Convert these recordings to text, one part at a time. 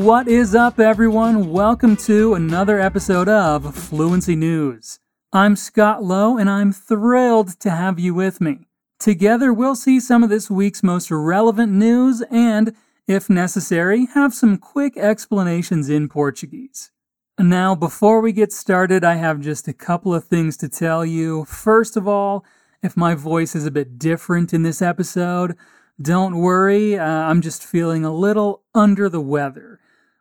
What is up, everyone? Welcome to another episode of Fluency News. I'm Scott Lowe, and I'm thrilled to have you with me. Together, we'll see some of this week's most relevant news and, if necessary, have some quick explanations in Portuguese. Now, before we get started, I have just a couple of things to tell you. First of all, if my voice is a bit different in this episode, don't worry, uh, I'm just feeling a little under the weather,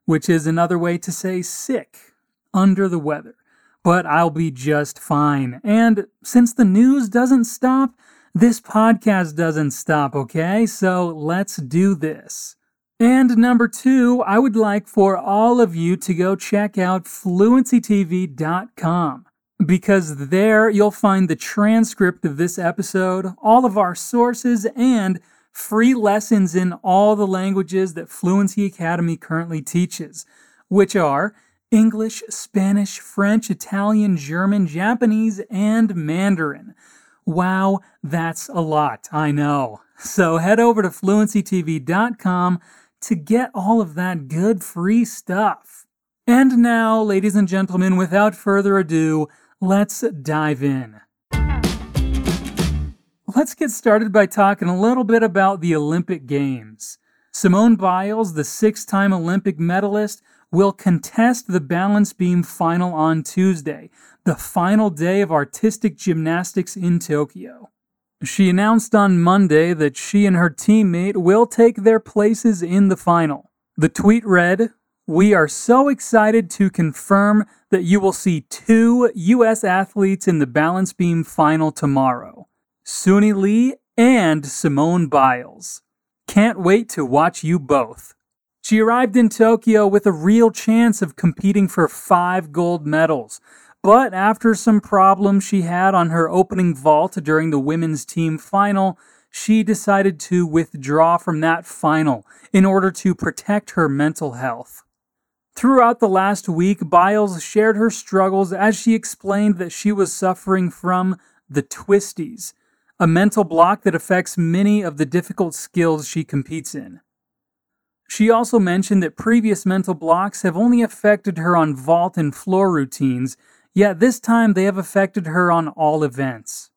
which is another way to say sick, under the weather. But I'll be just fine. And since the news doesn't stop, this podcast doesn't stop, okay? So let's do this. And number two, I would like for all of you to go check out fluencytv.com because there you'll find the transcript of this episode, all of our sources, and free lessons in all the languages that Fluency Academy currently teaches, which are English, Spanish, French, Italian, German, Japanese, and Mandarin. Wow, that's a lot, I know. So head over to fluencytv.com to get all of that good free stuff. And now, ladies and gentlemen, without further ado, let's dive in. Let's get started by talking a little bit about the Olympic Games. Simone Biles, the six time Olympic medalist, will contest the balance beam final on Tuesday, the final day of artistic gymnastics in Tokyo. She announced on Monday that she and her teammate will take their places in the final. The tweet read, We are so excited to confirm that you will see two U.S. athletes in the balance beam final tomorrow. Suni Lee, and Simone Biles. Can't wait to watch you both. She arrived in Tokyo with a real chance of competing for five gold medals, but after some problems she had on her opening vault during the women's team final, she decided to withdraw from that final in order to protect her mental health. Throughout the last week, Biles shared her struggles as she explained that she was suffering from the twisties, a mental block that affects many of the difficult skills she competes in. She also mentioned that previous mental blocks have only affected her on vault and floor routines, yet this time they have affected her on all events.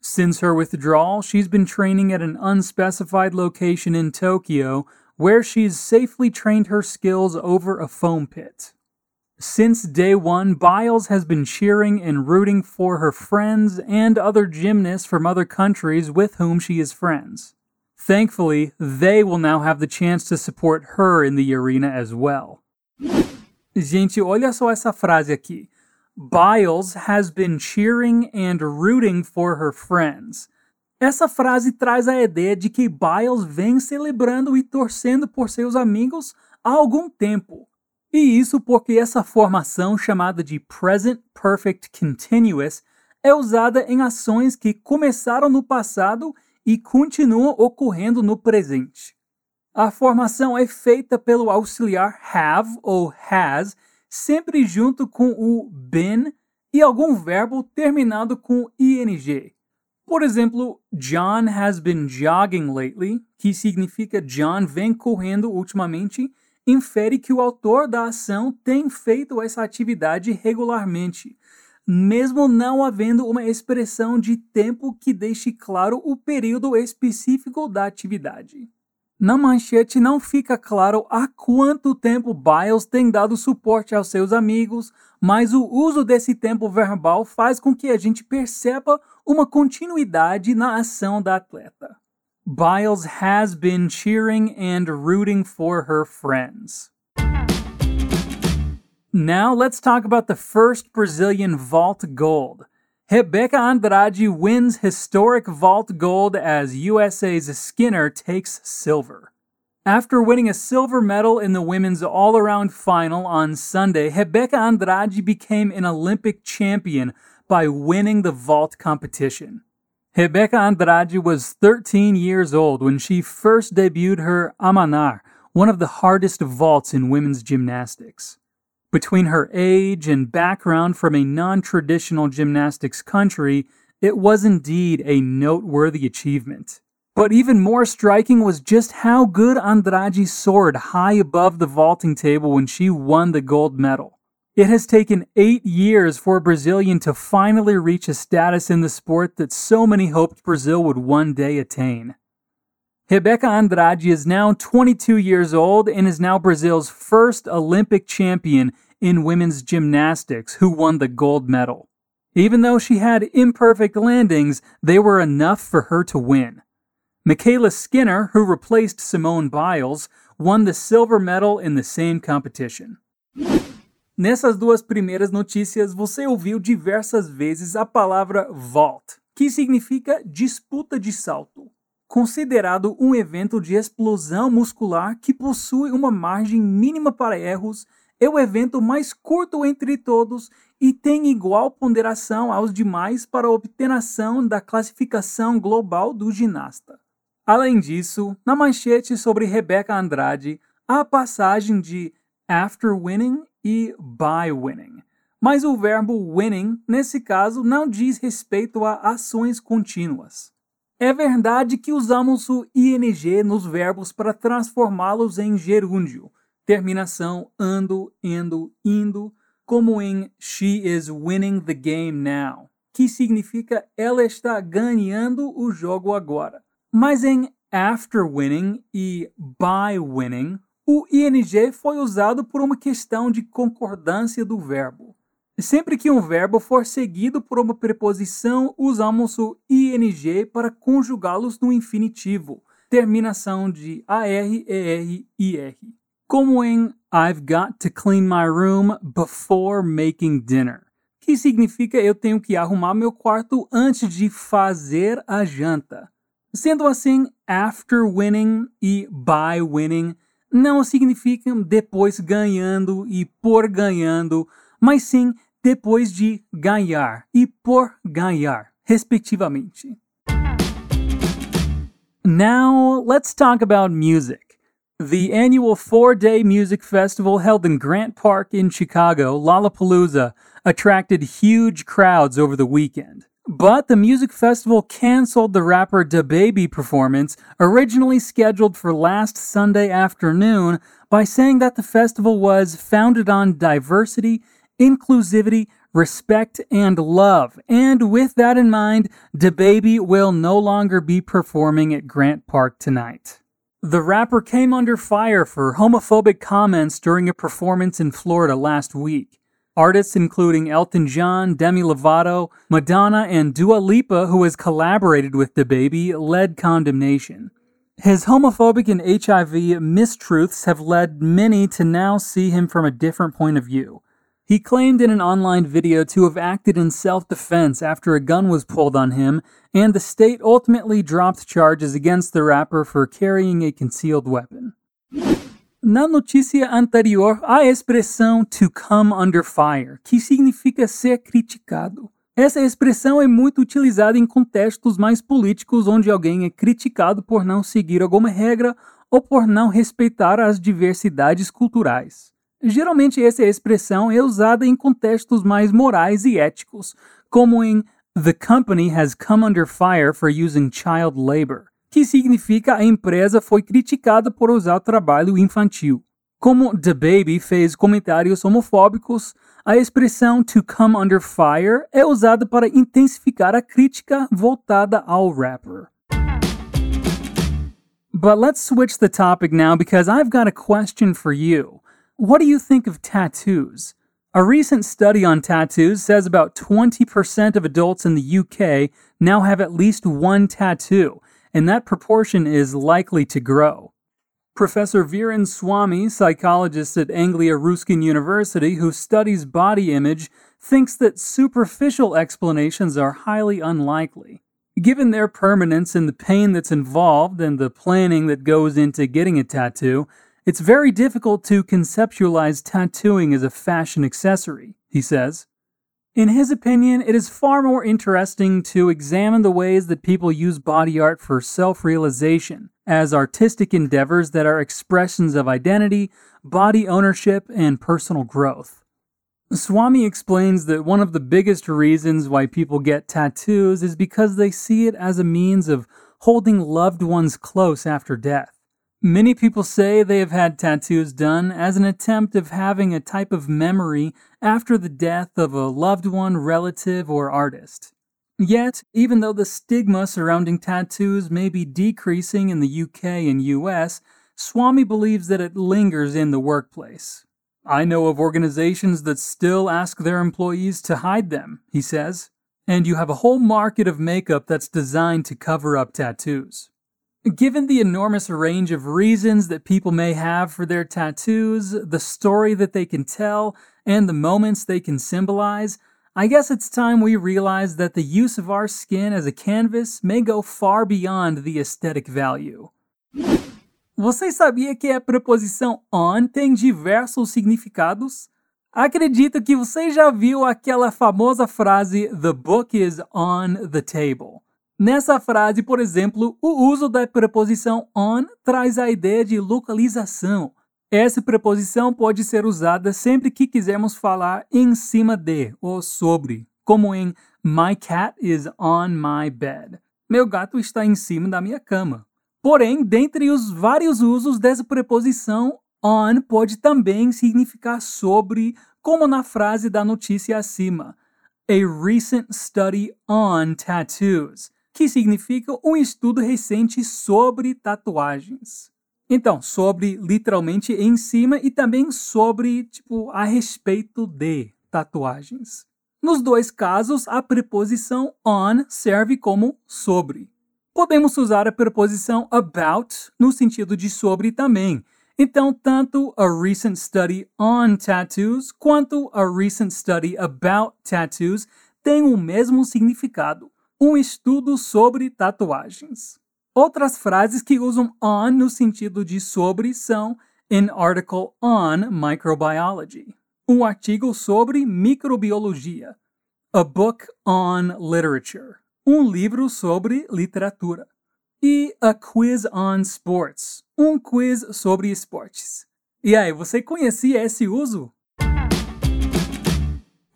Since her withdrawal, she's been training at an unspecified location in Tokyo where she's safely trained her skills over a foam pit. Since day one, Biles has been cheering and rooting for her friends and other gymnasts from other countries with whom she is friends. Thankfully, they will now have the chance to support her in the arena as well. Gente, olha só essa frase aqui. Biles has been cheering and rooting for her friends. Essa frase traz a ideia de que Biles vem celebrando e torcendo por seus amigos há algum tempo. E isso porque essa formação chamada de Present Perfect Continuous é usada em ações que começaram no passado e continuam ocorrendo no presente. A formação é feita pelo auxiliar have ou has, sempre junto com o been e algum verbo terminado com ing. Por exemplo, John has been jogging lately, que significa John vem correndo ultimamente infere que o autor da ação tem feito essa atividade regularmente, mesmo não havendo uma expressão de tempo que deixe claro o período específico da atividade. Na manchete não fica claro há quanto tempo Biles tem dado suporte aos seus amigos, mas o uso desse tempo verbal faz com que a gente perceba uma continuidade na ação da atleta. Biles has been cheering and rooting for her friends. Now let's talk about the first Brazilian vault gold. Rebeca Andrade wins historic vault gold as USA's Skinner takes silver. After winning a silver medal in the women's all around final on Sunday, Rebeca Andrade became an Olympic champion by winning the vault competition. Rebeca Andrade was 13 years old when she first debuted her Amanar, one of the hardest vaults in women's gymnastics. Between her age and background from a non traditional gymnastics country, it was indeed a noteworthy achievement. But even more striking was just how good Andrade soared high above the vaulting table when she won the gold medal. It has taken eight years for a Brazilian to finally reach a status in the sport that so many hoped Brazil would one day attain. Rebeca Andrade is now 22 years old and is now Brazil's first Olympic champion in women's gymnastics who won the gold medal. Even though she had imperfect landings, they were enough for her to win. MyKayla Skinner, who replaced Simone Biles, won the silver medal in the same competition. Nessas duas primeiras notícias, você ouviu diversas vezes a palavra vault, que significa disputa de salto. Considerado um evento de explosão muscular que possui uma margem mínima para erros, é o evento mais curto entre todos e tem igual ponderação aos demais para a obtenção da classificação global do ginasta. Além disso, na manchete sobre Rebeca Andrade, há a passagem de after winning e by winning. Mas o verbo winning, nesse caso, não diz respeito a ações contínuas. É verdade que usamos o ing nos verbos para transformá-los em gerúndio, terminação ando, indo, indo, como em She is winning the game now, que significa ela está ganhando o jogo agora. Mas em after winning e by winning, o ing foi usado por uma questão de concordância do verbo. Sempre que um verbo for seguido por uma preposição, usamos o ing para conjugá-los no infinitivo, terminação de ar, er, ir, como em I've got to clean my room before making dinner, que significa eu tenho que arrumar meu quarto antes de fazer a janta. Sendo assim, after winning e by winning não significam depois ganhando e por ganhando, mas sim depois de ganhar e por ganhar, respectivamente. Now, let's talk about music. The annual four day music festival held in Grant Park in Chicago, Lollapalooza, attracted huge crowds over the weekend. But the music festival canceled the rapper DaBaby performance, originally scheduled for last Sunday afternoon, by saying that the festival was founded on diversity, inclusivity, respect, and love. And with that in mind, DaBaby will no longer be performing at Grant Park tonight. The rapper came under fire for homophobic comments during a performance in Florida last week. Artists including Elton John, Demi Lovato, Madonna, and Dua Lipa, who has collaborated with DaBaby, led condemnation. His homophobic and HIV mistruths have led many to now see him from a different point of view. He claimed in an online video to have acted in self defense after a gun was pulled on him, and the state ultimately dropped charges against the rapper for carrying a concealed weapon. Na notícia anterior, a expressão to come under fire, que significa ser criticado. Essa expressão é muito utilizada em contextos mais políticos onde alguém é criticado por não seguir alguma regra ou por não respeitar as diversidades culturais. Geralmente, essa expressão é usada em contextos mais morais e éticos, como em The company has come under fire for using child labor que significa a empresa foi criticada por usar trabalho infantil. Como DaBaby fez comentários homofóbicos, a expressão to come under fire é usada para intensificar a crítica voltada ao rapper. But let's switch the topic now because I've got a question for you. What do you think of tattoos? A recent study on tattoos says about 20% of adults in the UK now have at least one tattoo, and that proportion is likely to grow. Professor Viren Swami, psychologist at Anglia Ruskin University who studies body image, thinks that superficial explanations are highly unlikely. Given their permanence and the pain that's involved and the planning that goes into getting a tattoo, it's very difficult to conceptualize tattooing as a fashion accessory, he says. In his opinion, it is far more interesting to examine the ways that people use body art for self realization, as artistic endeavors that are expressions of identity, body ownership, and personal growth. Swami explains that one of the biggest reasons why people get tattoos is because they see it as a means of holding loved ones close after death. Many people say they have had tattoos done as an attempt of having a type of memory after the death of a loved one, relative, or artist. Yet, even though the stigma surrounding tattoos may be decreasing in the UK and US, Swami believes that it lingers in the workplace. I know of organizations that still ask their employees to hide them, he says, and you have a whole market of makeup that's designed to cover up tattoos. Given the enormous range of reasons that people may have for their tattoos, the story that they can tell, and the moments they can symbolize, I guess it's time we realize that the use of our skin as a canvas may go far beyond the aesthetic value. Você sabia que a preposição on tem diversos significados? Acredito que você já viu aquela famosa frase The book is on the table. Nessa frase, por exemplo, o uso da preposição on traz a ideia de localização. Essa preposição pode ser usada sempre que quisermos falar em cima de ou sobre, como em My cat is on my bed. Meu gato está em cima da minha cama. Porém, dentre os vários usos dessa preposição, on pode também significar sobre, como na frase da notícia acima. A recent study on tattoos, que significa um estudo recente sobre tatuagens. Então, sobre literalmente em cima e também sobre, tipo, a respeito de tatuagens. Nos dois casos, a preposição on serve como sobre. Podemos usar a preposição about no sentido de sobre também. Então, tanto a recent study on tattoos quanto a recent study about tattoos têm o mesmo significado, um estudo sobre tatuagens. Outras frases que usam on no sentido de sobre são an article on microbiology, um artigo sobre microbiologia, a book on literature, um livro sobre literatura. E A Quiz on Sports, um quiz sobre esportes. E aí, você conhecia esse uso?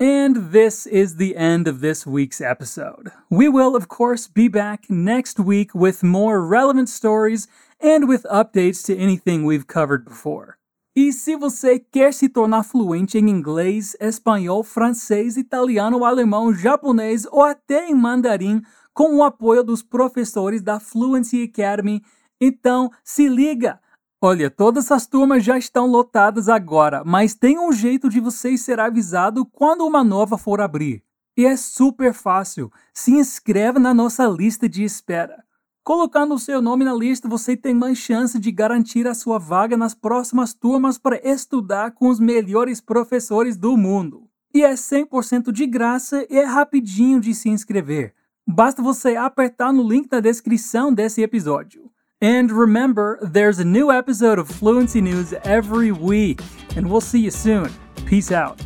And this is the end of this week's episode. We will, of course, be back next week with more relevant stories and with updates to anything we've covered before. E se você quer se tornar fluente em inglês, espanhol, francês, italiano, alemão, japonês ou até em mandarim com o apoio dos professores da Fluency Academy, então se liga! Olha, todas as turmas já estão lotadas agora, mas tem um jeito de você ser avisado quando uma nova for abrir. E é super fácil. Se inscreve na nossa lista de espera. Colocando o seu nome na lista, você tem mais chance de garantir a sua vaga nas próximas turmas para estudar com os melhores professores do mundo. E é 100% de graça e é rapidinho de se inscrever. Basta você apertar no link na descrição desse episódio. And remember, there's a new episode of Fluency News every week, and we'll see you soon. Peace out.